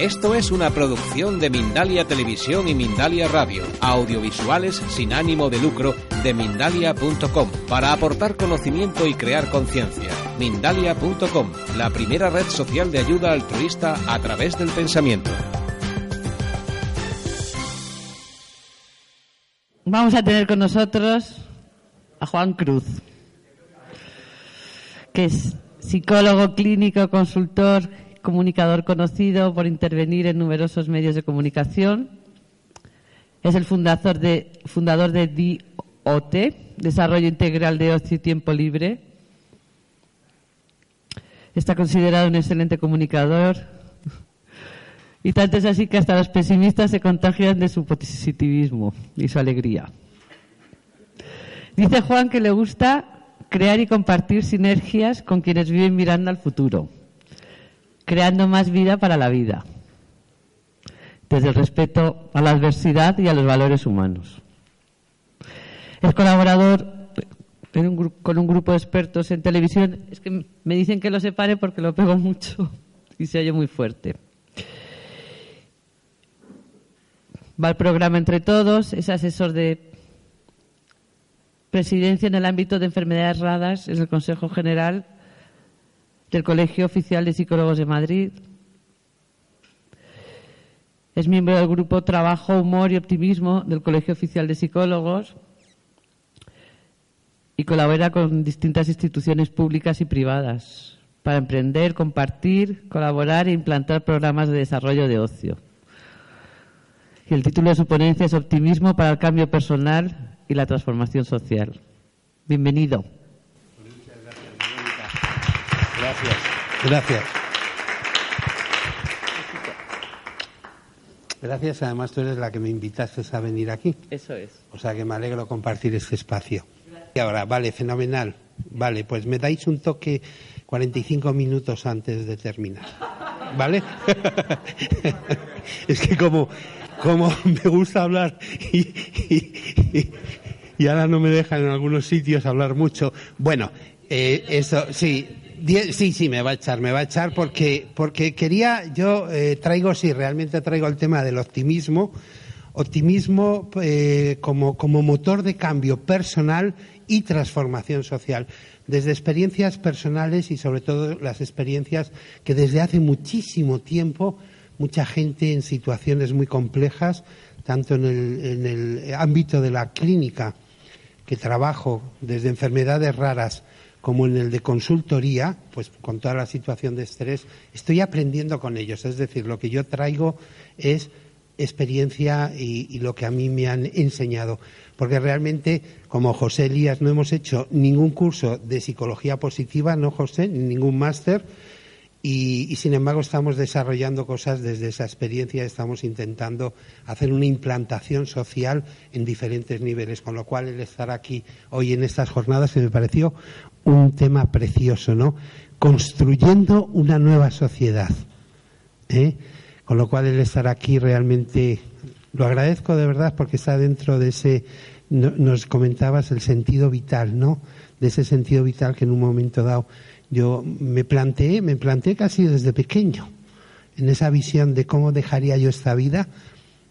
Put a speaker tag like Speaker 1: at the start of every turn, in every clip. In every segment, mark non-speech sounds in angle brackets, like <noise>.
Speaker 1: Esto es una producción de Mindalia Televisión y Mindalia Radio, audiovisuales sin ánimo de lucro de mindalia.com, para aportar conocimiento y crear conciencia. Mindalia.com, la primera red social de ayuda altruista a través del pensamiento.
Speaker 2: Vamos a tener con nosotros a Juan Cruz, que es psicólogo clínico, consultor comunicador conocido por intervenir en numerosos medios de comunicación. Es el fundador de, fundador de Desarrollo Integral de Ocio y Tiempo Libre. Está considerado un excelente comunicador. <laughs> Y tanto es así que hasta los pesimistas se contagian de su positivismo y su alegría. Dice Juan que le gusta crear y compartir sinergias con quienes viven mirando al futuro creando más vida para la vida, desde el respeto a la adversidad y a los valores humanos. Es colaborador con un grupo de expertos en televisión. Es que me dicen que lo separe porque lo pego mucho <laughs> y se oye muy fuerte. Va al programa Entre Todos, es asesor de presidencia en el ámbito de enfermedades raras en el Consejo General del Colegio Oficial de Psicólogos de Madrid. Es miembro del grupo Trabajo, Humor y Optimismo del Colegio Oficial de Psicólogos y colabora con distintas instituciones públicas y privadas para emprender, compartir, colaborar e implantar programas de desarrollo de ocio. Y el título de su ponencia es Optimismo para el cambio personal y la transformación social. Bienvenido.
Speaker 3: Gracias. Gracias. Gracias, además tú eres la que me invitaste a venir aquí.
Speaker 2: Eso es.
Speaker 3: O sea que me alegro compartir este espacio. Y ahora, vale, fenomenal. Vale, pues me dais un toque 45 minutos antes de terminar. ¿Vale? <laughs> es que como, como me gusta hablar y, y, ahora no me dejan en algunos sitios hablar mucho. Bueno, eh, eso sí, Sí, sí, me va a echar, me va a echar porque, porque quería, yo eh, traigo, sí, realmente traigo el tema del optimismo, optimismo eh, como, como motor de cambio personal y transformación social, desde experiencias personales y sobre todo las experiencias que desde hace muchísimo tiempo mucha gente en situaciones muy complejas, tanto en el, en el ámbito de la clínica que trabajo, desde enfermedades raras, como en el de consultoría, pues con toda la situación de estrés, estoy aprendiendo con ellos. Es decir, lo que yo traigo es experiencia y, lo que a mí me han enseñado. Porque realmente, como José Elías, no hemos hecho ningún curso de psicología positiva, no José, ningún máster, y, sin embargo estamos desarrollando cosas desde esa experiencia, estamos intentando hacer una implantación social en diferentes niveles, con lo cual el estar aquí hoy en estas jornadas se me pareció un tema precioso, ¿no? Construyendo una nueva sociedad. ¿eh? Con lo cual el estar aquí realmente lo agradezco de verdad porque está dentro de ese, nos comentabas el sentido vital, ¿no? De ese sentido vital que en un momento dado yo me planteé, me planteé casi desde pequeño, en esa visión de cómo dejaría yo esta vida,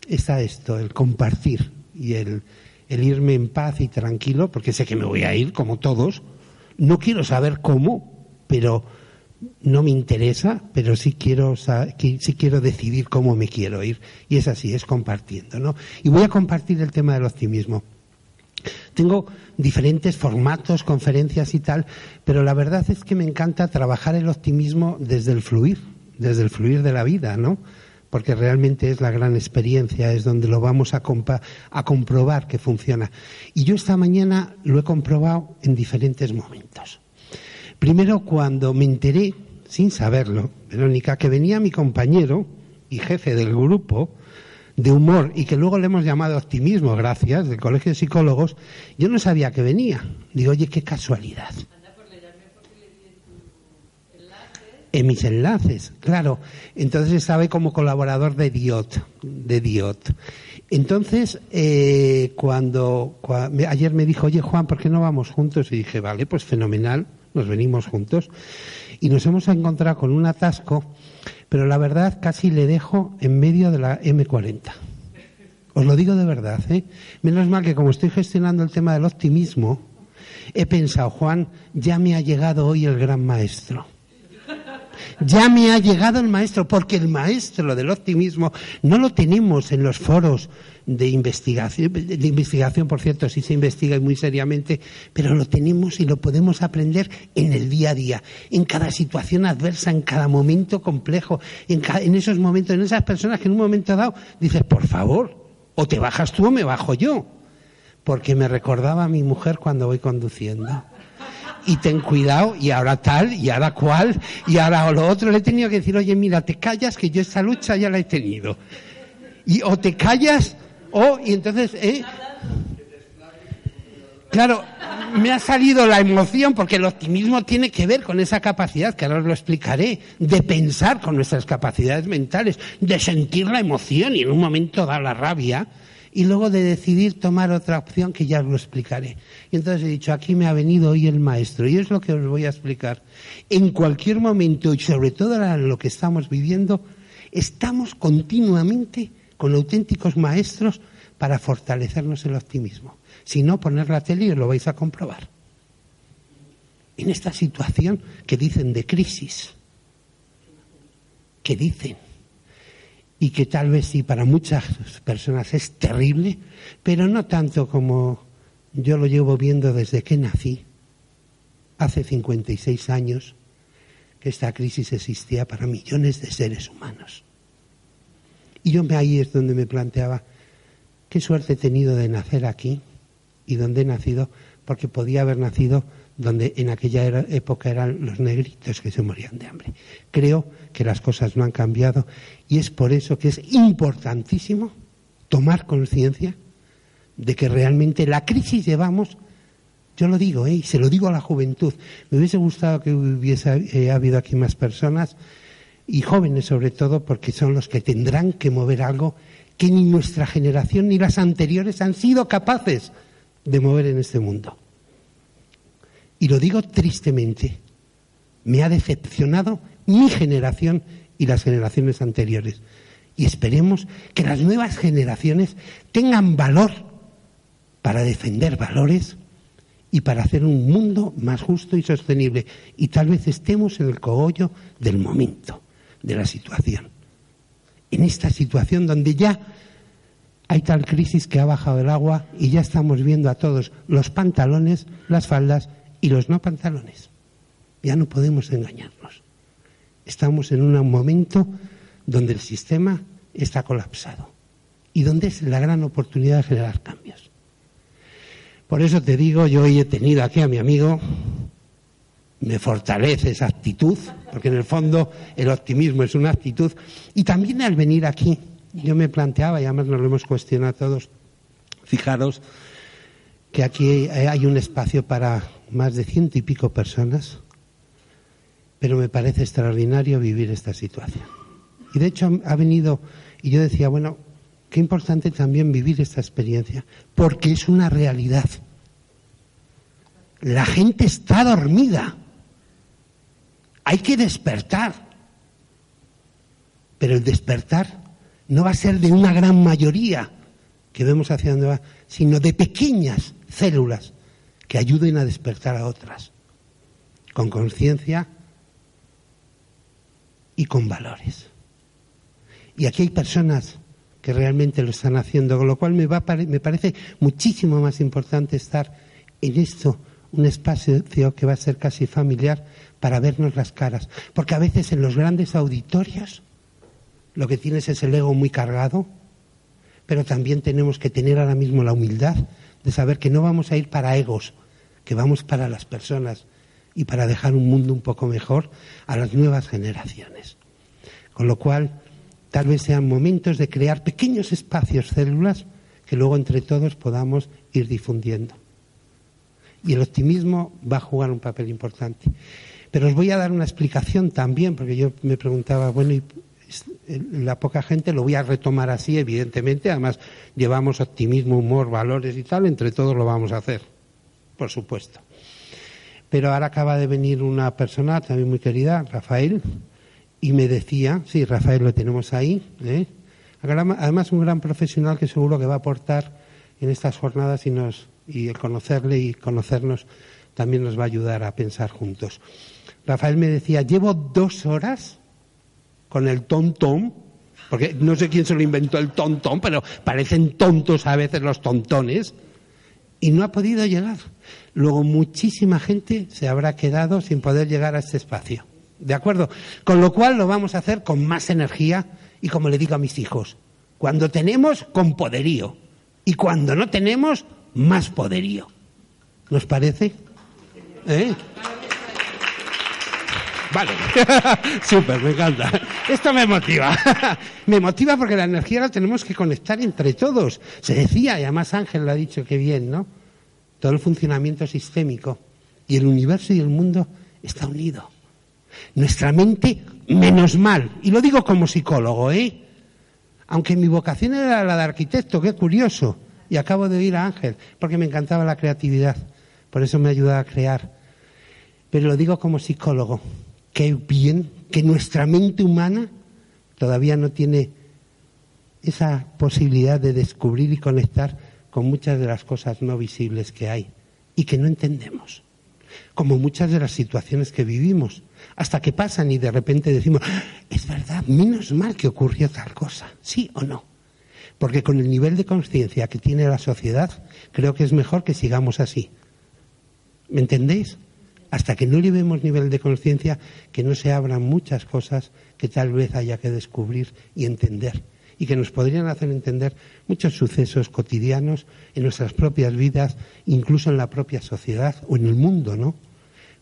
Speaker 3: está esto, el compartir y el, el irme en paz y tranquilo, porque sé que me voy a ir, como todos. No quiero saber cómo, pero no me interesa, pero sí quiero, sí quiero decidir cómo me quiero ir. Y es así, es compartiendo, ¿no? Y voy a compartir el tema del optimismo. Tengo diferentes formatos, conferencias y tal, pero la verdad es que me encanta trabajar el optimismo desde el fluir, desde el fluir de la vida, ¿no? Porque realmente es la gran experiencia, es donde lo vamos a, comprobar que funciona. Y yo esta mañana lo he comprobado en diferentes momentos. Primero, cuando me enteré, sin saberlo, Verónica, que venía mi compañero y jefe del grupo, de humor y que luego le hemos llamado optimismo, gracias, del Colegio de Psicólogos, yo no sabía que venía. Digo, oye, qué casualidad. En mis enlaces, claro. Entonces estaba como colaborador de Diot, de Diot. Entonces, eh, cuando, ayer me dijo, oye Juan, ¿por qué no vamos juntos? Y dije, vale, pues fenomenal, nos venimos juntos. Y nos hemos encontrado con un atasco pero la verdad casi le dejo en medio de la M40. Os lo digo de verdad, ¿eh? Menos mal que como estoy gestionando el tema del optimismo, he pensado, Juan, ya me ha llegado hoy el gran maestro. Ya me ha llegado el maestro, porque el maestro del optimismo no lo tenemos en los foros de investigación, de investigación, por cierto, sí se investiga muy seriamente, pero lo tenemos y lo podemos aprender en el día a día, en cada situación adversa, en cada momento complejo, en, en esos momentos, en esas personas que en un momento dado dices, por favor, o te bajas tú o me bajo yo, porque me recordaba a mi mujer cuando voy conduciendo y ten cuidado, y ahora tal, y ahora cual, y ahora lo otro. Le he tenido que decir, oye, mira, te callas, que yo esta lucha ya la he tenido. Y o te callas, o, y entonces, ¿eh? Claro, me ha salido la emoción porque el optimismo tiene que ver con esa capacidad, que ahora os lo explicaré, de pensar con nuestras capacidades mentales, de sentir la emoción y en un momento da la rabia, y luego de decidir tomar otra opción que ya os lo explicaré. Y entonces he dicho, aquí me ha venido hoy el maestro y es lo que os voy a explicar. En cualquier momento y sobre todo en lo que estamos viviendo, estamos continuamente con auténticos maestros para fortalecernos el optimismo. Si no, poner la tele y lo vais a comprobar. En esta situación que dicen de crisis, que dicen y que tal vez sí para muchas personas es terrible, pero no tanto como yo lo llevo viendo desde que nací, hace 56 años, que esta crisis existía para millones de seres humanos. Y yo me ahí es donde me planteaba qué suerte he tenido de nacer aquí y donde he nacido, porque podía haber nacido donde en aquella época eran los negritos que se morían de hambre. Creo que las cosas no han cambiado y es por eso que es importantísimo tomar conciencia de que realmente la crisis llevamos, yo lo digo, ¿eh? y se lo digo a la juventud, me hubiese gustado que hubiese eh, habido aquí más personas y jóvenes sobre todo porque son los que tendrán que mover algo que ni nuestra generación ni las anteriores han sido capaces de mover en este mundo. Y lo digo tristemente, me ha decepcionado mi generación y las generaciones anteriores. Y esperemos que las nuevas generaciones tengan valor para defender valores y para hacer un mundo más justo y sostenible. Y tal vez estemos en el cogollo del momento, de la situación. En esta situación donde ya hay tal crisis que ha bajado el agua y ya estamos viendo a todos los pantalones, las faldas y los no pantalones. Ya no podemos engañarnos. Estamos en un momento donde el sistema está colapsado y donde es la gran oportunidad de generar cambios. Por eso te digo, yo hoy he tenido aquí a mi amigo, me fortalece esa actitud, porque en el fondo el optimismo es una actitud, y también al venir aquí, yo me planteaba, y además nos lo hemos cuestionado todos, fijaros que aquí hay un espacio para más de ciento y pico personas, pero me parece extraordinario vivir esta situación. Y de hecho ha venido, y yo decía, bueno, qué importante también vivir esta experiencia, porque es una realidad. La gente está dormida. Hay que despertar. Pero el despertar no va a ser de una gran mayoría que vemos hacia dónde va, sino de pequeñas células que ayuden a despertar a otras, con conciencia y con valores. Y aquí hay personas que realmente lo están haciendo, con lo cual me, va, me parece muchísimo más importante estar en esto, un espacio que va a ser casi familiar, para vernos las caras. Porque a veces en los grandes auditorios lo que tienes es el ego muy cargado, pero también tenemos que tener ahora mismo la humildad de saber que no vamos a ir para egos, que vamos para las personas y para dejar un mundo un poco mejor a las nuevas generaciones. Con lo cual, tal vez sean momentos de crear pequeños espacios, células, que luego entre todos podamos ir difundiendo. Y el optimismo va a jugar un papel importante. Pero os voy a dar una explicación también, porque yo me preguntaba, bueno, ¿y la poca gente lo voy a retomar así, evidentemente. Además, llevamos optimismo, humor, valores y tal, entre todos lo vamos a hacer, por supuesto. Pero ahora acaba de venir una persona también muy querida, Rafael, y me decía, sí, Rafael lo tenemos ahí, ¿eh? además un gran profesional que seguro que va a aportar en estas jornadas y, nos, y el conocerle y conocernos también nos va a ayudar a pensar juntos. Rafael me decía, llevo dos horas con el tontón, porque no sé quién se lo inventó el tontón, pero parecen tontos a veces los tontones, y no ha podido llegar. Luego muchísima gente se habrá quedado sin poder llegar a este espacio. ¿De acuerdo? Con lo cual lo vamos a hacer con más energía y como le digo a mis hijos, cuando tenemos, con poderío. Y cuando no tenemos, más poderío. ¿Nos parece? ¿Eh? Vale, <laughs> súper, me encanta. Esto me motiva. <laughs> me motiva porque la energía la tenemos que conectar entre todos. Se decía, y además Ángel lo ha dicho que bien, ¿no? Todo el funcionamiento sistémico y el universo y el mundo está unido. Nuestra mente, menos mal. Y lo digo como psicólogo, ¿eh? Aunque mi vocación era la de arquitecto, qué curioso. Y acabo de oír a Ángel, porque me encantaba la creatividad. Por eso me ayudaba a crear. Pero lo digo como psicólogo. Qué bien que nuestra mente humana todavía no tiene esa posibilidad de descubrir y conectar con muchas de las cosas no visibles que hay y que no entendemos. Como muchas de las situaciones que vivimos hasta que pasan y de repente decimos, es verdad, menos mal que ocurrió tal cosa, sí o no. Porque con el nivel de conciencia que tiene la sociedad, creo que es mejor que sigamos así. ¿Me entendéis? Hasta que no llevemos nivel de conciencia, que no se abran muchas cosas que tal vez haya que descubrir y entender. Y que nos podrían hacer entender muchos sucesos cotidianos en nuestras propias vidas, incluso en la propia sociedad o en el mundo, ¿no?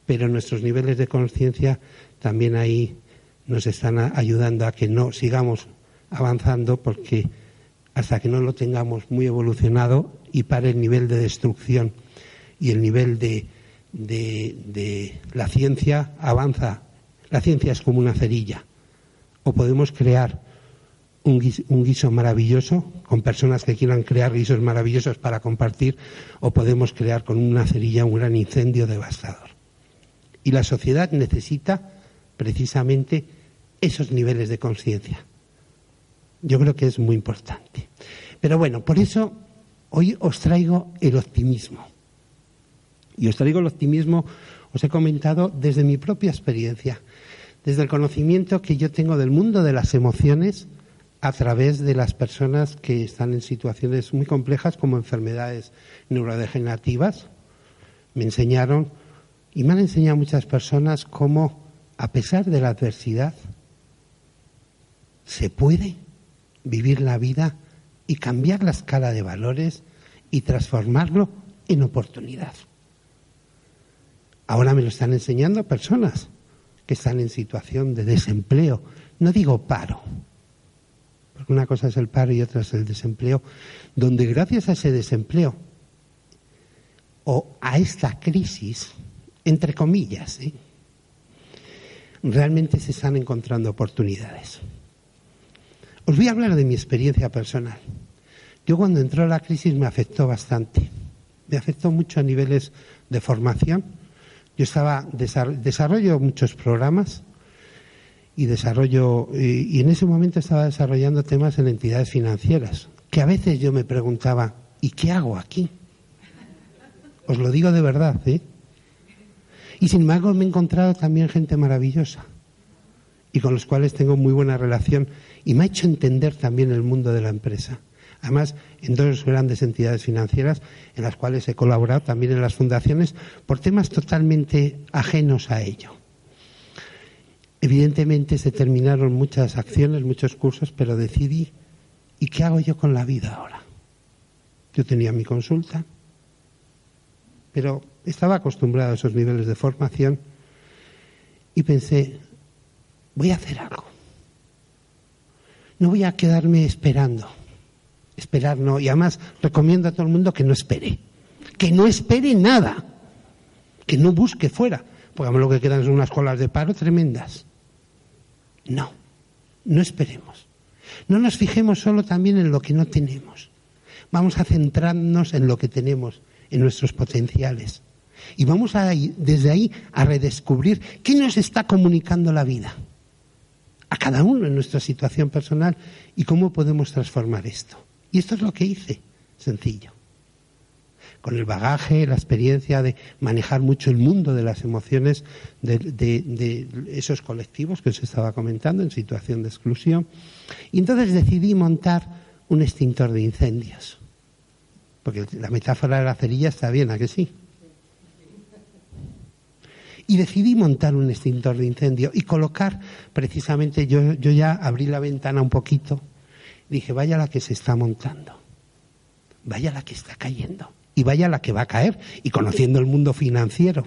Speaker 3: pero nuestros niveles de conciencia también ahí nos están ayudando a que no sigamos avanzando porque hasta que no lo tengamos muy evolucionado y para el nivel de destrucción y el nivel de, de, la ciencia avanza. La ciencia es como una cerilla. O podemos crear un un guiso, maravilloso con personas que quieran crear guisos maravillosos para compartir, o podemos crear con una cerilla un gran incendio devastador. Y la sociedad necesita precisamente esos niveles de conciencia. Yo creo que es muy importante. Pero bueno, por eso hoy os traigo el optimismo. Y os traigo el optimismo, os he comentado desde mi propia experiencia, desde el conocimiento que yo tengo del mundo de las emociones a través de las personas que están en situaciones muy complejas como enfermedades neurodegenerativas. Me enseñaron y me han enseñado muchas personas cómo, a pesar de la adversidad, se puede vivir la vida y cambiar la escala de valores y transformarlo en oportunidad. Ahora me lo están enseñando personas que están en situación de desempleo. No digo paro, porque una cosa es el paro y otra es el desempleo, donde gracias a ese desempleo o a esta crisis entre comillas, ¿eh? realmente se están encontrando oportunidades. Os voy a hablar de mi experiencia personal. Yo cuando entró la crisis me afectó bastante. Me afectó mucho a niveles de formación. Yo estaba desarrollo muchos programas y desarrollo y en ese momento estaba desarrollando temas en entidades financieras que a veces yo me preguntaba ¿y qué hago aquí? Os lo digo de verdad, ¿eh? Y sin embargo me he encontrado también gente maravillosa y con los cuales tengo muy buena relación y me ha hecho entender también el mundo de la empresa. Además, en dos grandes entidades financieras en las cuales he colaborado, también en las fundaciones, por temas totalmente ajenos a ello. Evidentemente se terminaron muchas acciones, muchos cursos, pero decidí, ¿y qué hago yo con la vida ahora? Yo tenía mi consulta, pero estaba acostumbrado a esos niveles de formación y pensé, voy a hacer algo. No voy a quedarme esperando. Esperar no. Y además recomiendo a todo el mundo que no espere. Que no espere nada. Que no busque fuera. Porque lo que quedan son unas colas de paro tremendas. No. No esperemos. No nos fijemos solo también en lo que no tenemos. Vamos a centrarnos en lo que tenemos en nuestros potenciales. Y vamos a, desde ahí a redescubrir qué nos está comunicando la vida. a cada uno en nuestra situación personal y cómo podemos transformar esto. Y esto es lo que hice, sencillo. Con el bagaje, la experiencia de manejar mucho el mundo de las emociones de, esos colectivos que os estaba comentando en situación de exclusión. Y entonces decidí montar un extintor de incendios. Porque la metáfora de la cerilla está bien, ¿a que sí? y decidí montar un extintor de incendio y colocar precisamente, yo, yo ya abrí la ventana un poquito, dije, vaya la que se está montando, vaya la que está cayendo y vaya la que va a caer. Y conociendo el mundo financiero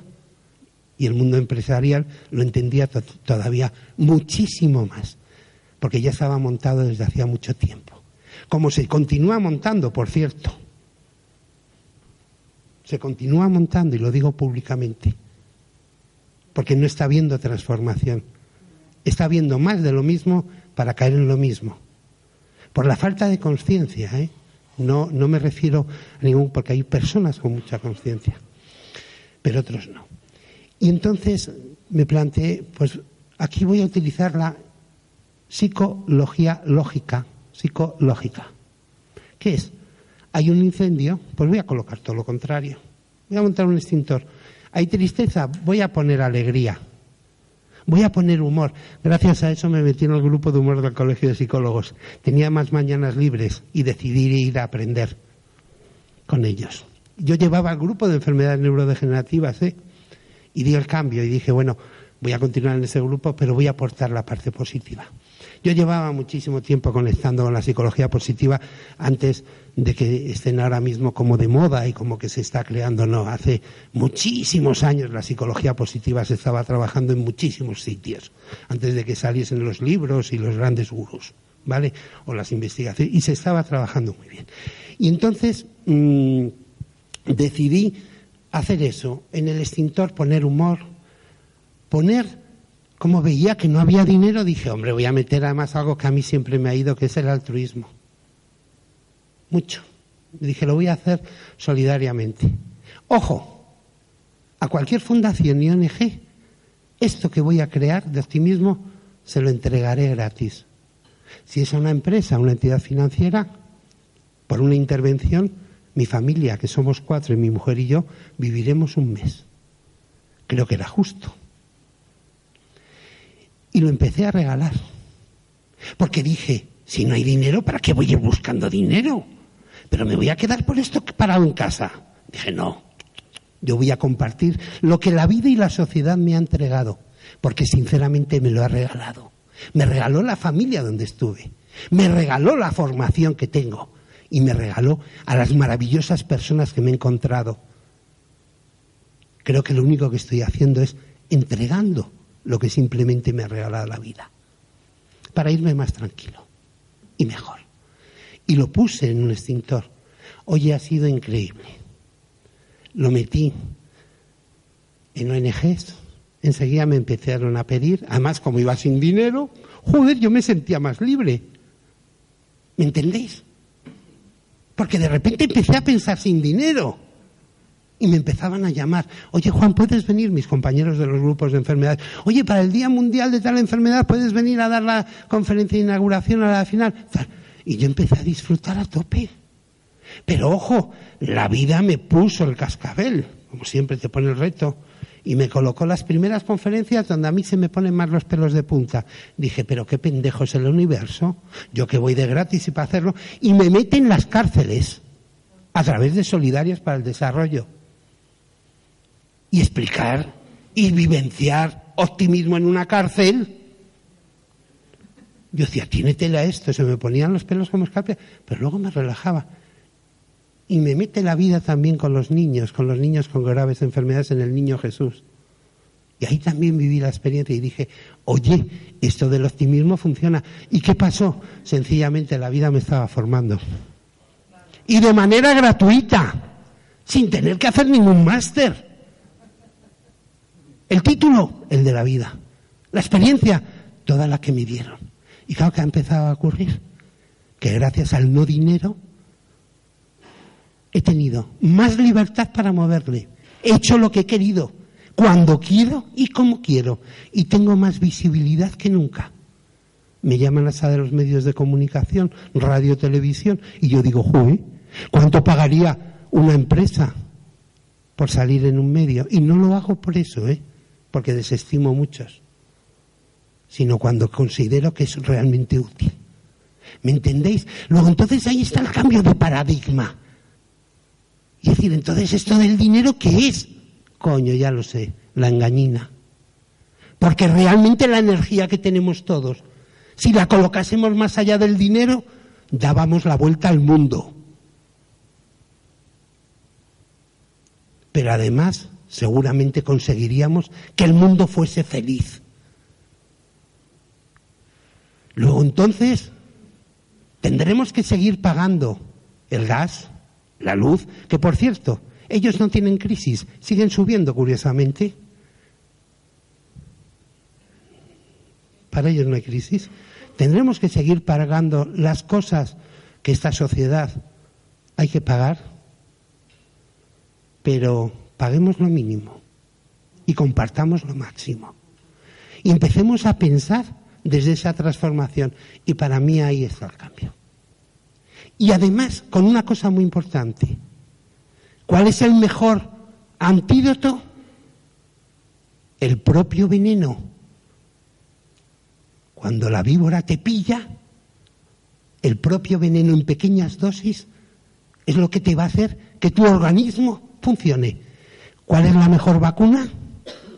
Speaker 3: y el mundo empresarial, lo entendía todavía muchísimo más, porque ya estaba montado desde hacía mucho tiempo. Como se continúa montando, por cierto. Se continúa montando, y lo digo públicamente porque no está viendo transformación. Está viendo más de lo mismo para caer en lo mismo. Por la falta de conciencia, ¿eh? No, no me refiero a ningún, porque hay personas con mucha conciencia, pero otros no. Y entonces me planteé, pues aquí voy a utilizar la psicología lógica, psicológica. ¿Qué es? Hay un incendio, pues voy a colocar todo lo contrario. Voy a montar un extintor hay tristeza, voy a poner alegría. Voy a poner humor. Gracias a eso me metí en el grupo de humor del Colegio de Psicólogos. Tenía más mañanas libres y decidí ir a aprender con ellos. Yo llevaba el grupo de enfermedades neurodegenerativas ¿eh? y di el cambio y dije, bueno, voy a continuar en ese grupo, pero voy a aportar la parte positiva. Yo llevaba muchísimo tiempo conectando con la psicología positiva antes de que estén ahora mismo como de moda y como que se está creando. No, hace muchísimos años la psicología positiva se estaba trabajando en muchísimos sitios, antes de que saliesen los libros y los grandes gurús, ¿vale? O las investigaciones, y se estaba trabajando muy bien. Y entonces mm, decidí hacer eso, en el extintor poner humor, poner como veía que no había dinero, dije, hombre, voy a meter además algo que a mí siempre me ha ido, que es el altruismo. Mucho. Dije, lo voy a hacer solidariamente. Ojo, a cualquier fundación y ONG, esto que voy a crear de optimismo, se lo entregaré gratis. Si es a una empresa, una entidad financiera, por una intervención, mi familia, que somos cuatro, y mi mujer y yo, viviremos un mes. Creo que era justo. Y lo empecé a regalar. Porque dije, si no hay dinero, ¿para qué voy a ir buscando dinero? Pero me voy a quedar por esto parado en casa. Dije, no, yo voy a compartir lo que la vida y la sociedad me han entregado, porque sinceramente me lo ha regalado. Me regaló la familia donde estuve, me regaló la formación que tengo y me regaló a las maravillosas personas que me he encontrado. Creo que lo único que estoy haciendo es entregando lo que simplemente me ha regalado la vida, para irme más tranquilo y mejor. Y lo puse en un extintor. Oye, ha sido increíble. Lo metí en ONGs, enseguida me empezaron a pedir, además como iba sin dinero, joder, yo me sentía más libre. ¿Me entendéis? Porque de repente empecé a pensar sin dinero y me empezaban a llamar. Oye, Juan, ¿puedes venir? Mis compañeros de los grupos de enfermedades. Oye, para el Día Mundial de tal enfermedad, ¿puedes venir a dar la conferencia de inauguración a la final? Y yo empecé a disfrutar a tope. Pero ojo, la vida me puso el cascabel, como siempre te pone el reto, y me colocó las primeras conferencias donde a mí se me ponen más los pelos de punta. Dije, pero qué pendejo es el universo, yo que voy de gratis y para hacerlo, y me meten en las cárceles a través de Solidarias para el Desarrollo y explicar y vivenciar optimismo en una cárcel. Yo decía, tiene tela esto, se me ponían los pelos como escape, pero luego me relajaba. Y me mete la vida también con los niños, con los niños con graves enfermedades en el niño Jesús. Y ahí también viví la experiencia y dije, oye, esto del optimismo funciona. ¿Y qué pasó? Sencillamente la vida me estaba formando. Y de manera gratuita, sin tener que hacer ningún máster. El título, el de la vida. La experiencia, toda la que me dieron. Y claro que ha empezado a ocurrir que gracias al no dinero he tenido más libertad para moverle. He hecho lo que he querido, cuando quiero y como quiero. Y tengo más visibilidad que nunca. me llaman a de los medios de comunicación, radio, televisión, y yo digo, joder, ¿cuánto pagaría una empresa por salir en un medio? Y no lo hago por eso, ¿eh? Porque desestimo muchos, sino cuando considero que es realmente útil. ¿Me entendéis? Luego entonces ahí está el cambio de paradigma. Y decir, entonces esto del dinero, ¿qué es? Coño, ya lo sé, la engañina. Porque realmente la energía que tenemos todos, si la colocásemos más allá del dinero, dábamos la vuelta al mundo. Pero además, seguramente conseguiríamos que el mundo fuese feliz. Luego entonces, tendremos que seguir pagando el gas, la luz, que por cierto, ellos no tienen crisis, siguen subiendo curiosamente. para ellos no hay crisis. Tendremos que seguir pagando las cosas que esta sociedad hay que pagar, pero paguemos lo mínimo y compartamos lo máximo. Y empecemos a pensar desde esa transformación. Y para mí ahí está el cambio. Y además, con una cosa muy importante. ¿Cuál es el mejor antídoto? El propio veneno cuando la víbora te pilla, el propio veneno en pequeñas dosis es lo que te va a hacer que tu organismo funcione. ¿Cuál es la mejor vacuna?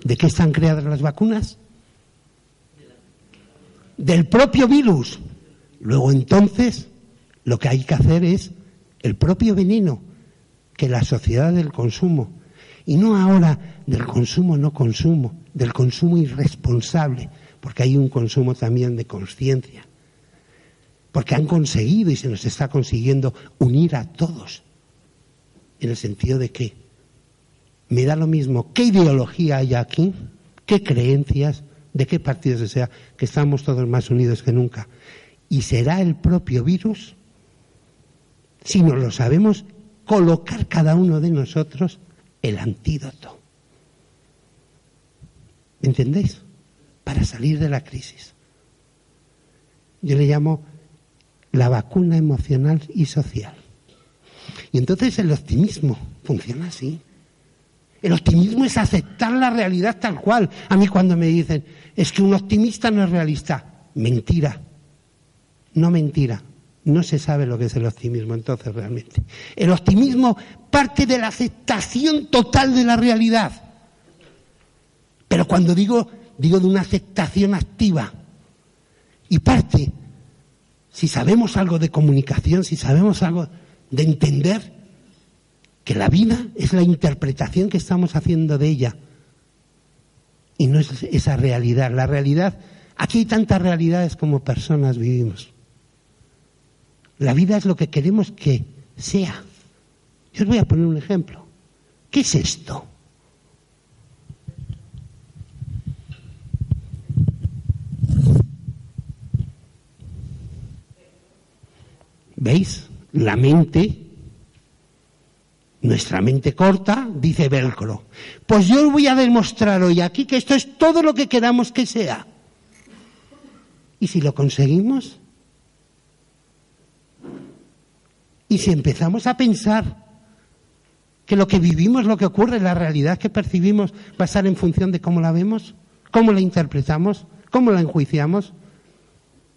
Speaker 3: ¿De qué están creadas las vacunas? Del propio virus. Luego entonces lo que hay que hacer es el propio veneno que la sociedad del consumo, y no ahora del consumo no consumo, del consumo irresponsable, porque hay un consumo también de conciencia, porque han conseguido y se nos está consiguiendo unir a todos, en el sentido de que me da lo mismo qué ideología hay aquí, qué creencias, de qué partido sea, que estamos todos más unidos que nunca. Y será el propio virus, si no lo sabemos, colocar cada uno de nosotros el antídoto. ¿Me entendéis? para salir de la crisis. Yo le llamo la vacuna emocional y social. Y entonces el optimismo funciona así. El optimismo es aceptar la realidad tal cual. A mí cuando me dicen, es que un optimista no es realista, mentira. No mentira. No se sabe lo que es el optimismo entonces realmente. El optimismo parte de la aceptación total de la realidad. Pero cuando digo digo de una aceptación activa. Y parte, si sabemos algo de comunicación, si sabemos algo de entender que la vida es la interpretación que estamos haciendo de ella y no es esa realidad. La realidad, aquí hay tantas realidades como personas vivimos. La vida es lo que queremos que sea. Yo os voy a poner un ejemplo. ¿Qué es esto? ¿Veis? La mente, nuestra mente corta, dice velcro. Pues yo voy a demostrar hoy aquí que esto es todo lo que queramos que sea. ¿Y si lo conseguimos? ¿Y si empezamos a pensar que lo que vivimos, lo que ocurre, la realidad que percibimos va a estar en función de cómo la vemos, cómo la interpretamos, cómo la enjuiciamos,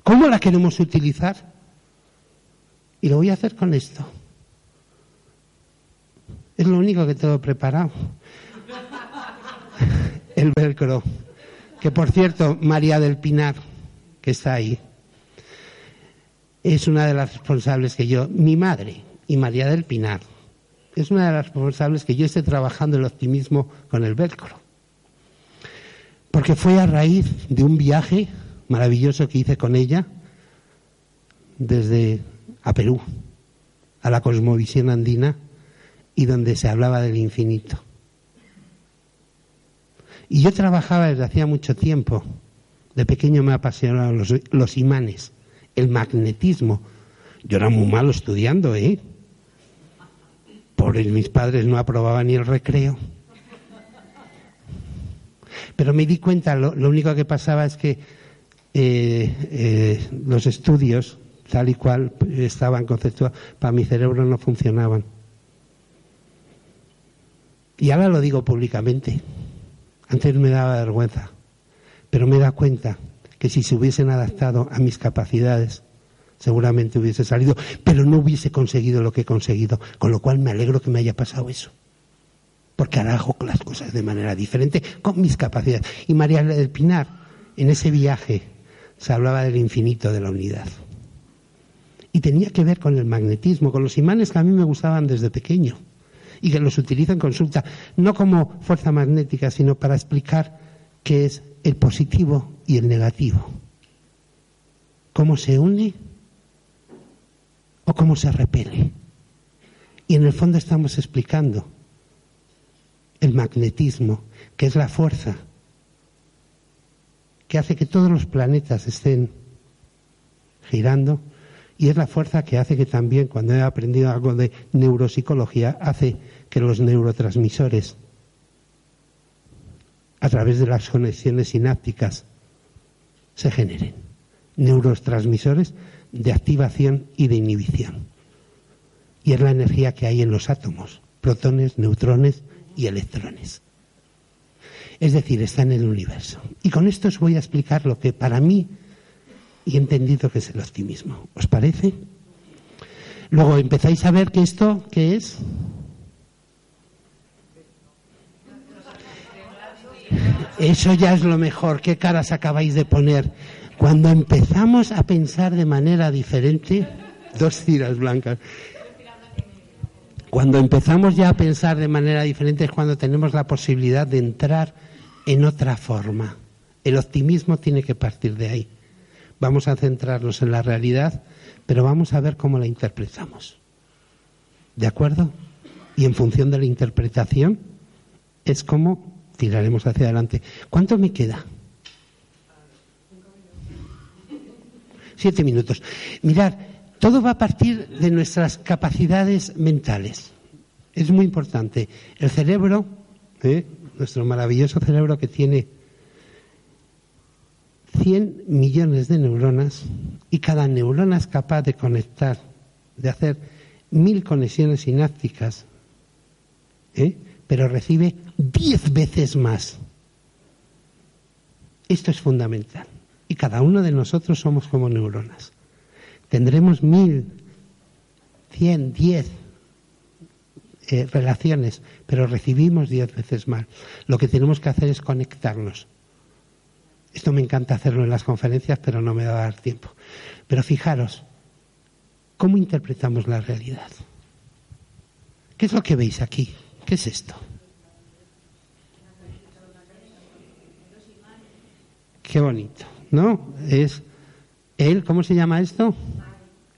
Speaker 3: cómo la queremos utilizar? Y lo voy a hacer con esto. Es lo único que tengo preparado. <laughs> El velcro. Que por cierto, María del Pinar, que está ahí, es una de las responsables que yo, mi madre y María del Pinar, es una de las responsables que yo esté trabajando el optimismo con el velcro. Porque fue a raíz de un viaje maravilloso que hice con ella desde a Perú, a la cosmovisión andina y donde se hablaba del infinito. Y yo trabajaba desde hacía mucho tiempo. De pequeño me apasionaban los, imanes, el magnetismo. Yo era muy malo estudiando, ¿eh? Por mis padres no aprobaban ni el recreo. Pero me di cuenta, lo único que pasaba es que eh, eh, los estudios, tal y cual estaban conceptuados, para mi cerebro no funcionaban. Y ahora lo digo públicamente. Antes me daba vergüenza, pero me da cuenta que si se hubiesen adaptado a mis capacidades, seguramente hubiese salido, pero no hubiese conseguido lo que he conseguido, con lo cual me alegro que me haya pasado eso. Porque ahora hago las cosas de manera diferente con mis capacidades. Y María del Pinar, en ese viaje se hablaba del infinito de la unidad. Y tenía que ver con el magnetismo, con los imanes que a mí me gustaban desde pequeño y que los utilizo en consulta, no como fuerza magnética, sino para explicar qué es el positivo y el negativo. ¿Cómo se une o cómo se repele? Y en el fondo estamos explicando el magnetismo, que es la fuerza que hace que todos los planetas estén girando y es la fuerza que hace que también, cuando he aprendido algo de neuropsicología, hace que los neurotransmisores, a través de las conexiones sinápticas, se generen. Neurotransmisores de activación y de inhibición. Y es la energía que hay en los átomos, protones, neutrones y electrones. Es decir, está en el universo. Y con esto os voy a explicar lo que para mí he entendido que es el optimismo. ¿Os parece? Luego empezáis a ver que esto, ¿qué es? Eso ya es lo mejor. ¿Qué caras acabáis de poner? Cuando empezamos a pensar de manera diferente, dos tiras blancas. Cuando empezamos ya a pensar de manera diferente es cuando tenemos la posibilidad de entrar en otra forma. El optimismo tiene que partir de ahí. Vamos a centrarnos en la realidad, pero vamos a ver cómo la interpretamos. ¿De acuerdo? Y en función de la interpretación es como tiraremos hacia adelante. ¿Cuánto me queda? Siete minutos. Mirad, todo va a partir de nuestras capacidades mentales. Es muy importante. El cerebro, ¿eh? nuestro maravilloso cerebro que tiene 100 millones de neuronas y cada neurona es capaz de conectar, de hacer mil conexiones sinápticas, ¿eh? Pero recibe diez veces más. Esto es fundamental. Y cada uno de nosotros somos como neuronas. Tendremos mil, cien, diez eh, relaciones, pero recibimos diez veces más. Lo que tenemos que hacer es conectarnos. Esto me encanta hacerlo en las conferencias, pero no me va a dar tiempo. Pero fijaros, ¿cómo interpretamos la realidad? ¿Qué es lo que veis aquí? ¿Qué es esto? Qué bonito, ¿no? Es él, ¿cómo se llama esto?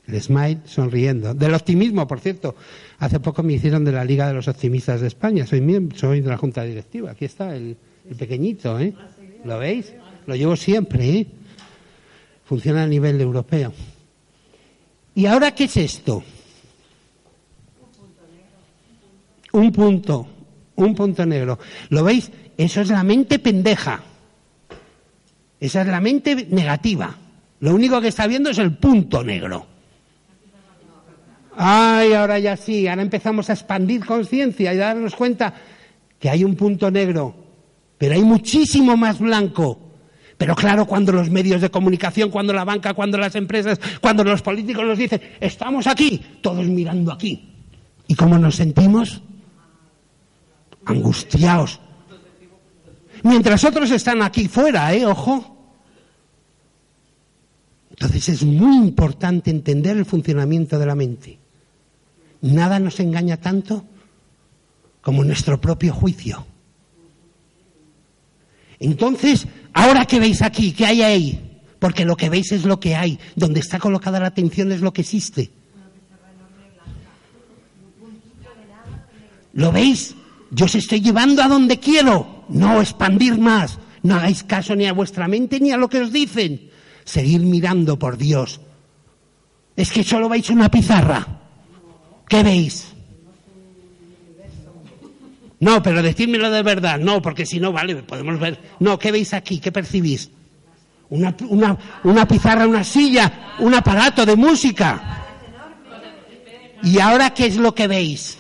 Speaker 3: El smile sonriendo. Del optimismo, por cierto. Hace poco me hicieron de la Liga de los Optimistas de España. Soy miembro, soy de la Junta Directiva. Aquí está el, pequeñito, ¿eh? ¿Lo veis? Lo llevo siempre, ¿eh? Funciona a nivel europeo. ¿Y ahora qué es esto? Un punto, un punto negro. ¿Lo veis? Eso es la mente pendeja. Esa es la mente negativa. Lo único que está viendo es el punto negro. Ay, ahora ya sí, ahora empezamos a expandir conciencia y darnos cuenta que hay un punto negro, pero hay muchísimo más blanco. Pero claro, cuando los medios de comunicación, cuando la banca, cuando las empresas, cuando los políticos nos dicen, estamos aquí, todos mirando aquí. ¿Y cómo nos sentimos? Angustiados. Mientras otros están aquí fuera, ¿eh? Ojo. Entonces es muy importante entender el funcionamiento de la mente. Nada nos engaña tanto como nuestro propio juicio. Entonces, ahora que veis aquí, ¿qué hay ahí? Porque lo que veis es lo que hay. Donde está colocada la atención es lo que existe. ¿Lo veis? Yo os estoy llevando a donde quiero. No expandir más. No hagáis caso ni a vuestra mente ni a lo que os dicen. Seguir mirando por Dios. Es que solo veis una pizarra. ¿Qué veis? No, pero decídmelo de verdad. No, porque si no, vale, podemos ver. No, ¿qué veis aquí? ¿Qué percibís? una, pizarra, una silla, un aparato de música. ¿Y ahora qué es lo que veis?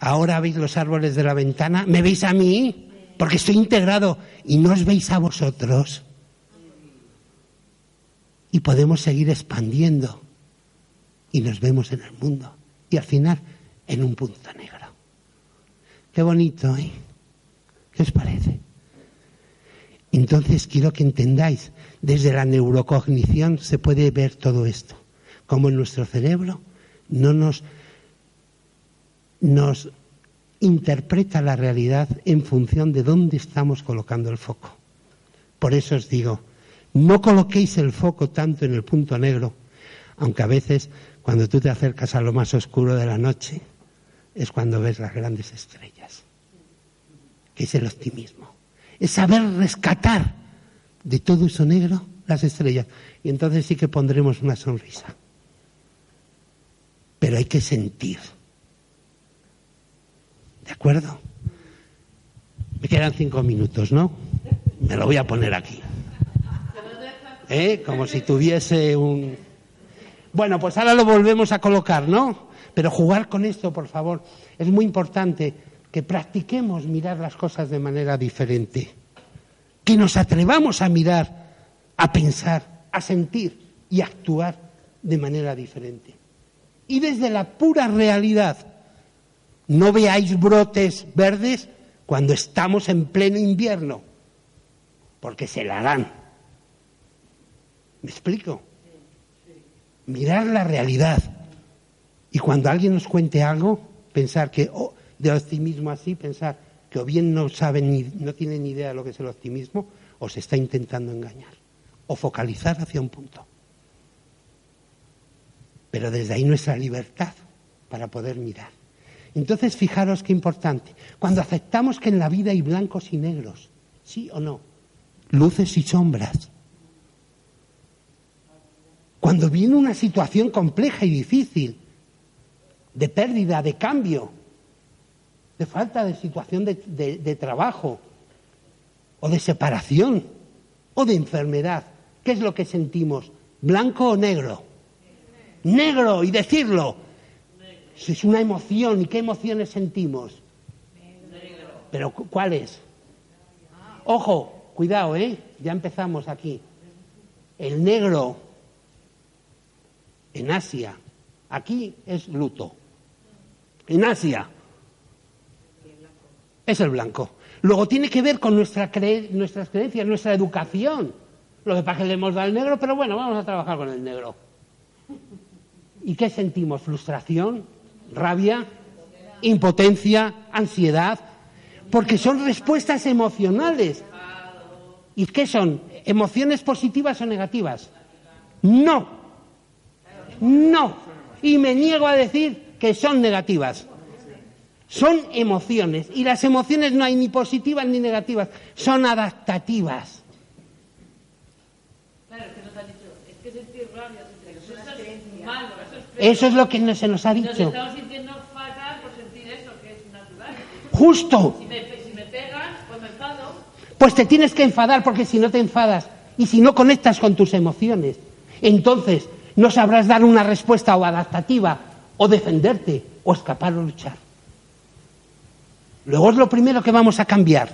Speaker 3: Ahora veis los árboles de la ventana, me veis a mí, porque estoy integrado y no os veis a vosotros. Y podemos seguir expandiendo y nos vemos en el mundo y al final en un punto negro. Qué bonito, ¿eh? ¿Qué os parece? Entonces quiero que entendáis, desde la neurocognición se puede ver todo esto, como en nuestro cerebro no nos, nos interpreta la realidad en función de dónde estamos colocando el foco. Por eso os digo, no coloquéis el foco tanto en el punto negro, aunque a veces cuando tú te acercas a lo más oscuro de la noche es cuando ves las grandes estrellas, que es el optimismo es saber rescatar de todo eso negro las estrellas. Y entonces sí que pondremos una sonrisa. Pero hay que sentir. ¿De acuerdo? Me quedan cinco minutos, ¿no? Me lo voy a poner aquí. ¿Eh? Como si tuviese un... Bueno, pues ahora lo volvemos a colocar, ¿no? Pero jugar con esto, por favor, es muy importante que practiquemos mirar las cosas de manera diferente, que nos atrevamos a mirar, a pensar, a sentir y a actuar de manera diferente. Y desde la pura realidad, no veáis brotes verdes cuando estamos en pleno invierno, porque se la harán. ¿Me explico? Mirar la realidad. Y cuando alguien nos cuente algo, pensar que, oh, de optimismo así, pensar que o bien no saben ni, no tienen ni idea de lo que es el optimismo, o se está intentando engañar, o focalizar hacia un punto. Pero desde ahí nuestra libertad para poder mirar. Entonces, fijaros qué importante. Cuando aceptamos que en la vida hay blancos y negros, sí o no, luces y sombras. Cuando viene una situación compleja y difícil, de pérdida, de cambio, de falta de situación de, trabajo, o de separación, o de enfermedad. ¿Qué es lo que sentimos? ¿Blanco o negro? Negro, y decirlo. Es una emoción, ¿y qué emociones sentimos? Pero ¿cuáles? Ojo, cuidado, ¿eh? Ya empezamos aquí. El negro en Asia, aquí es luto. En Asia es el blanco. Luego tiene que ver con nuestra nuestras creencias, nuestra educación. Lo que pasa es que le hemos dado el negro, pero bueno, vamos a trabajar con el negro. ¿Y qué sentimos? ¿Frustración? ¿Rabia? ¿Impotencia? ¿Ansiedad? Porque son respuestas emocionales. ¿Y qué son? ¿Emociones positivas o negativas? No. No. Y me niego a decir que son negativas. Son emociones y las emociones no hay ni positivas ni negativas, son adaptativas. Claro, que nos ha dicho, es que sentir rabia, eso es malo, eso es lo que se nos ha dicho. Nos estamos sintiendo fatal por sentir eso, que es natural. Justo. Si me, si me pegas, pues me enfado. Pues te tienes que enfadar porque si no te enfadas y si no conectas con tus emociones, entonces no sabrás dar una respuesta o adaptativa o defenderte o escapar o luchar. Luego es lo primero que vamos a cambiar.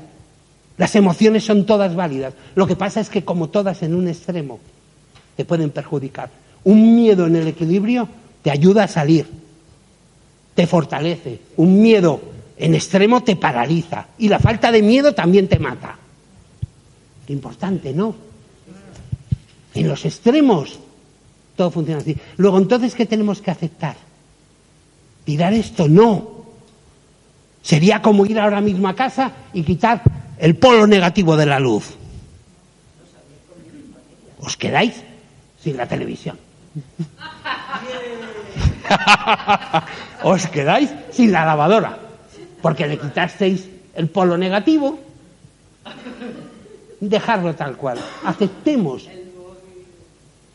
Speaker 3: Las emociones son todas válidas. Lo que pasa es que como todas en un extremo te pueden perjudicar. Un miedo en el equilibrio te ayuda a salir, te fortalece. Un miedo en extremo te paraliza. Y la falta de miedo también te mata. Qué importante, ¿no? En los extremos todo funciona así. Luego, entonces, ¿qué tenemos que aceptar? Tirar esto, no. Sería como ir ahora mismo a casa y quitar el polo negativo de la luz. Os quedáis sin la televisión. <laughs> Os quedáis sin la lavadora, porque le quitasteis el polo negativo. Dejarlo tal cual. Aceptemos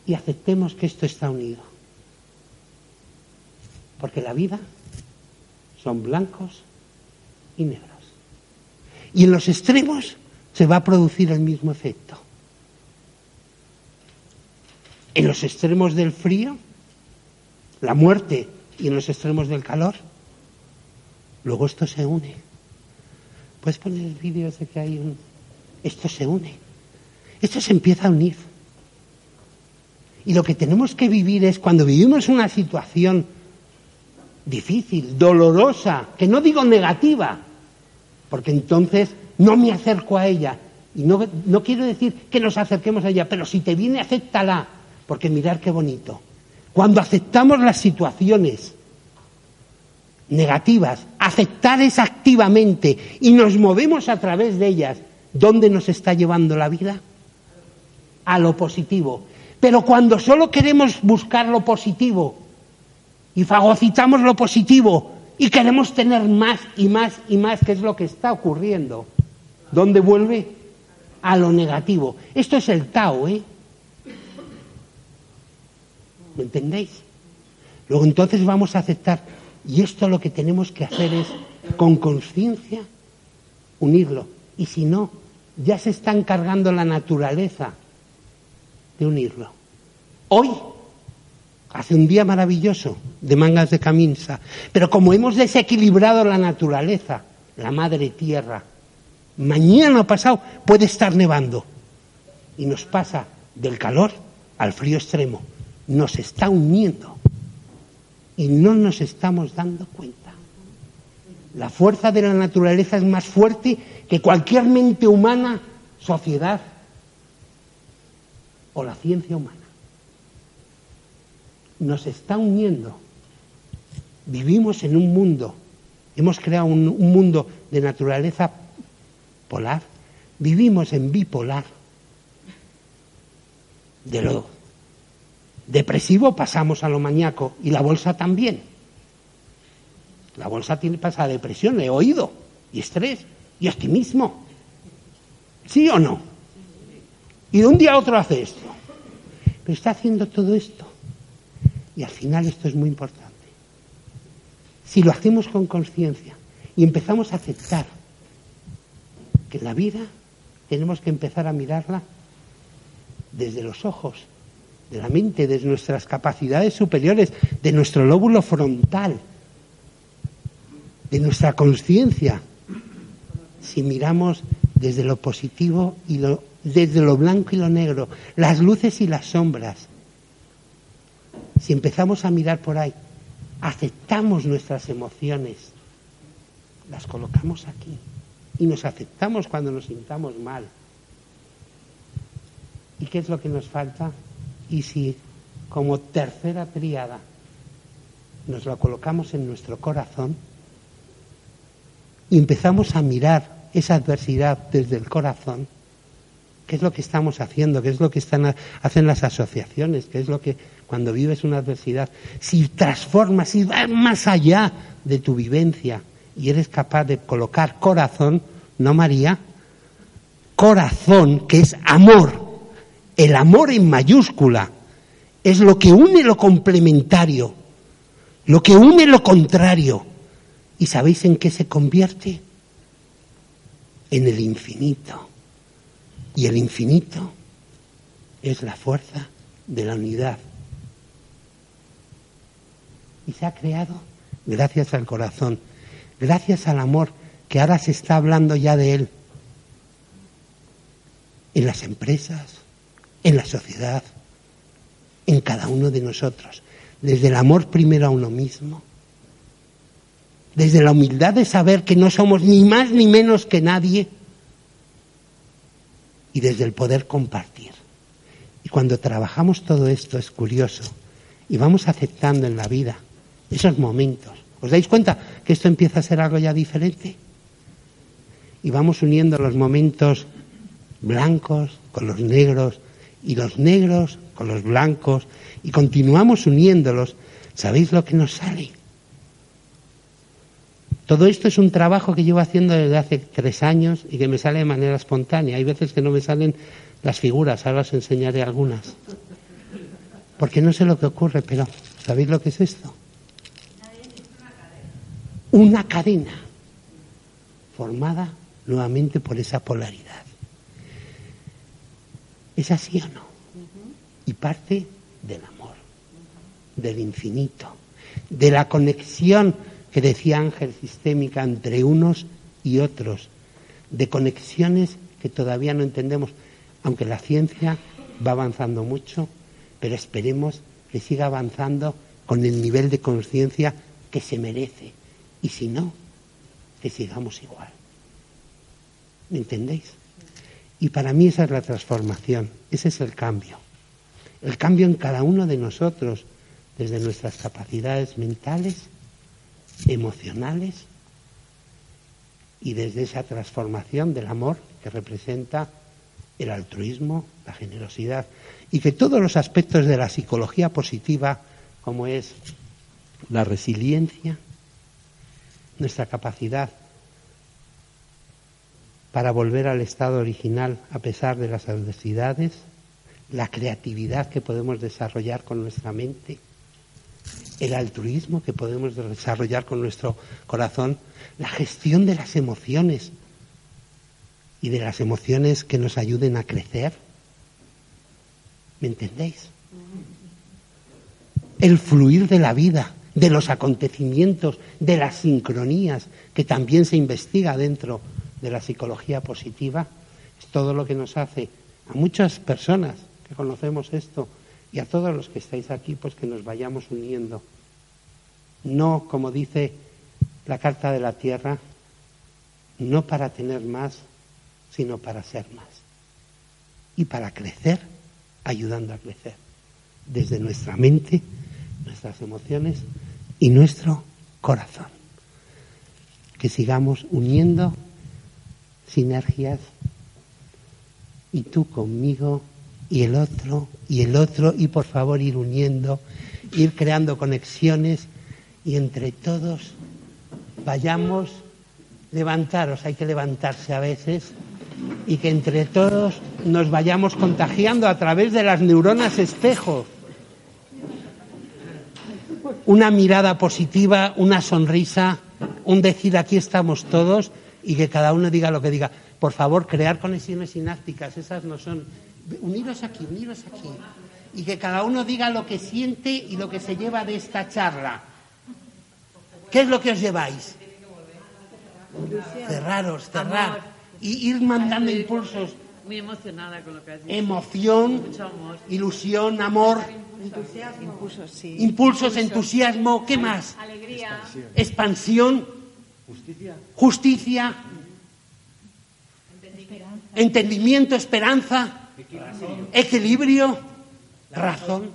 Speaker 3: y aceptemos que esto está unido. Porque la vida son blancos y negros. Y en los extremos se va a producir el mismo efecto. En los extremos del frío, la muerte, y en los extremos del calor, luego esto se une. Puedes poner el vídeo ese que hay un... Esto se une. Esto se empieza a unir. Y lo que tenemos que vivir es cuando vivimos una situación difícil, dolorosa, que no digo negativa, porque entonces no me acerco a ella. Y no, no quiero decir que nos acerquemos a ella, pero si te viene, acéptala, porque mirar qué bonito. Cuando aceptamos las situaciones negativas, aceptar es activamente y nos movemos a través de ellas, ¿dónde nos está llevando la vida? A lo positivo. Pero cuando solo queremos buscar lo positivo y fagocitamos lo positivo y queremos tener más y más y más, que es lo que está ocurriendo, ¿dónde vuelve? A lo negativo. Esto es el Tao, ¿eh? ¿Me entendéis? Luego entonces vamos a aceptar. Y esto lo que tenemos que hacer es, con conciencia, unirlo. Y si no, ya se está encargando la naturaleza de unirlo. Hoy hace un día maravilloso de mangas de camisa, pero como hemos desequilibrado la naturaleza, la madre tierra, mañana pasado puede estar nevando y nos pasa del calor al frío extremo nos está uniendo y no nos estamos dando cuenta. La fuerza de la naturaleza es más fuerte que cualquier mente humana, sociedad o la ciencia humana. Nos está uniendo. Vivimos en un mundo, hemos creado un, un mundo de naturaleza polar, vivimos en bipolar. De lo depresivo pasamos a lo maníaco y la bolsa también. La bolsa tiene, pasa a depresión, he oído, y estrés, y optimismo. ¿Sí o no? Y de un día a otro hace esto. Pero está haciendo todo esto. Y al final esto es muy importante. Si lo hacemos con conciencia y empezamos a aceptar que la vida tenemos que empezar a mirarla desde los ojos de la mente, de nuestras capacidades superiores, de nuestro lóbulo frontal, de nuestra conciencia. Si miramos desde lo positivo y lo, desde lo blanco y lo negro, las luces y las sombras, si empezamos a mirar por ahí, aceptamos nuestras emociones, las colocamos aquí y nos aceptamos cuando nos sintamos mal. ¿Y qué es lo que nos falta? Y si como tercera triada nos lo colocamos en nuestro corazón y empezamos a mirar esa adversidad desde el corazón, ¿qué es lo que estamos haciendo? ¿Qué es lo que están, hacen las asociaciones? ¿Qué es lo que cuando vives una adversidad, si transformas, si vas más allá de tu vivencia y eres capaz de colocar corazón, no María, corazón que es amor, el amor en mayúscula es lo que une lo complementario, lo que une lo contrario. ¿Y sabéis en qué se convierte? En el infinito. Y el infinito es la fuerza de la unidad. Y se ha creado gracias al corazón, gracias al amor, que ahora se está hablando ya de él. En las empresas, en la sociedad, en cada uno de nosotros, desde el amor primero a uno mismo, desde la humildad de saber que no somos ni más ni menos que nadie, y desde el poder compartir. Y cuando trabajamos todo esto es curioso, y vamos aceptando en la vida esos momentos. ¿Os dais cuenta que esto empieza a ser algo ya diferente? Y vamos uniendo los momentos blancos con los negros, y los negros con los blancos y continuamos uniéndolos, ¿sabéis lo que nos sale? Todo esto es un trabajo que llevo haciendo desde hace tres años y que me sale de manera espontánea. Hay veces que no me salen las figuras, ahora os enseñaré algunas. Porque no sé lo que ocurre, pero ¿sabéis lo que es esto? Una cadena formada nuevamente por esa polaridad. ¿Es así o no? Y parte del amor, del infinito, de la conexión que decía Ángel sistémica entre unos y otros, de conexiones que todavía no entendemos, aunque la ciencia va avanzando mucho, pero esperemos que siga avanzando con el nivel de conciencia que se merece. Y si no, que sigamos igual. ¿Me entendéis? Y para mí esa es la transformación, ese es el cambio. El cambio en cada uno de nosotros, desde nuestras capacidades mentales, emocionales y desde esa transformación del amor que representa el altruismo, la generosidad, y que todos los aspectos de la psicología positiva, como es la resiliencia, nuestra capacidad para volver al estado original a pesar de las adversidades, la creatividad que podemos desarrollar con nuestra mente, el altruismo que podemos desarrollar con nuestro corazón, la gestión de las emociones y de las emociones que nos ayuden a crecer. ¿Me entendéis? El fluir de la vida, de los acontecimientos, de las sincronías, que también se investiga dentro de la psicología positiva, es todo lo que nos hace a muchas personas que conocemos esto y a todos los que estáis aquí, pues que nos vayamos uniendo. No, como dice la Carta de la Tierra, no para tener más, sino para ser más. Y para crecer, ayudando a crecer. Desde nuestra mente, nuestras emociones y nuestro corazón. Que sigamos uniendo sinergias y tú conmigo y el otro y el otro y por favor ir uniendo, ir creando conexiones y entre todos vayamos, levantaros, hay que levantarse a veces y que entre todos nos vayamos contagiando a través de las neuronas espejo. Una mirada positiva, una sonrisa, un decir aquí estamos todos y que cada uno diga lo que diga. Por favor, crear conexiones sinápticas, esas no son. Uniros aquí, uniros aquí. Y que cada uno diga lo que siente y lo que se lleva de esta charla. ¿Qué es lo que os lleváis? Cerraros, cerrar. Y ir mandando impulsos.
Speaker 2: Muy emocionada con lo que has dicho.
Speaker 3: Emoción, ilusión, amor.
Speaker 4: Entusiasmo. Impulsos, sí.
Speaker 3: Impulsos, entusiasmo, ¿qué más?
Speaker 4: Alegría.
Speaker 3: Expansión, justicia, entendimiento, esperanza, equilibrio, razón,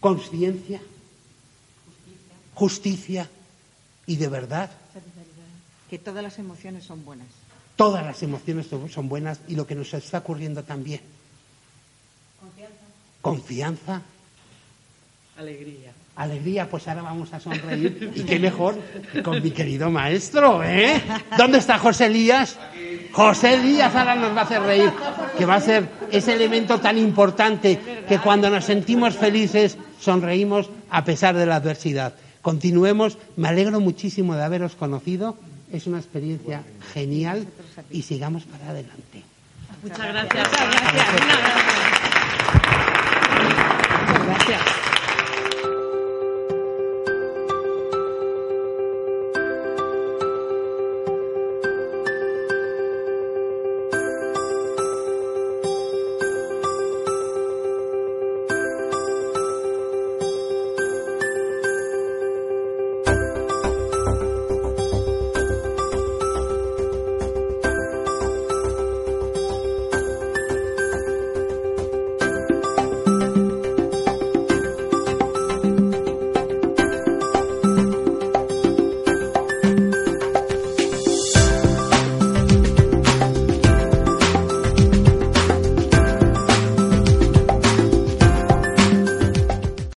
Speaker 3: conciencia, justicia. Y de verdad.
Speaker 4: Que todas las emociones son buenas.
Speaker 3: Todas las emociones son buenas y lo que nos está ocurriendo también. Confianza.
Speaker 2: Alegría.
Speaker 3: Alegría, pues ahora vamos a sonreír. Y qué mejor con mi querido maestro, ¿eh? ¿Dónde está José Elías? José Elías ahora nos va a hacer reír, que va a ser ese elemento tan importante que cuando nos sentimos felices sonreímos a pesar de la adversidad. Continuemos, me alegro muchísimo de haberos conocido, es una experiencia genial y sigamos para adelante.
Speaker 2: Muchas gracias. Muchas gracias.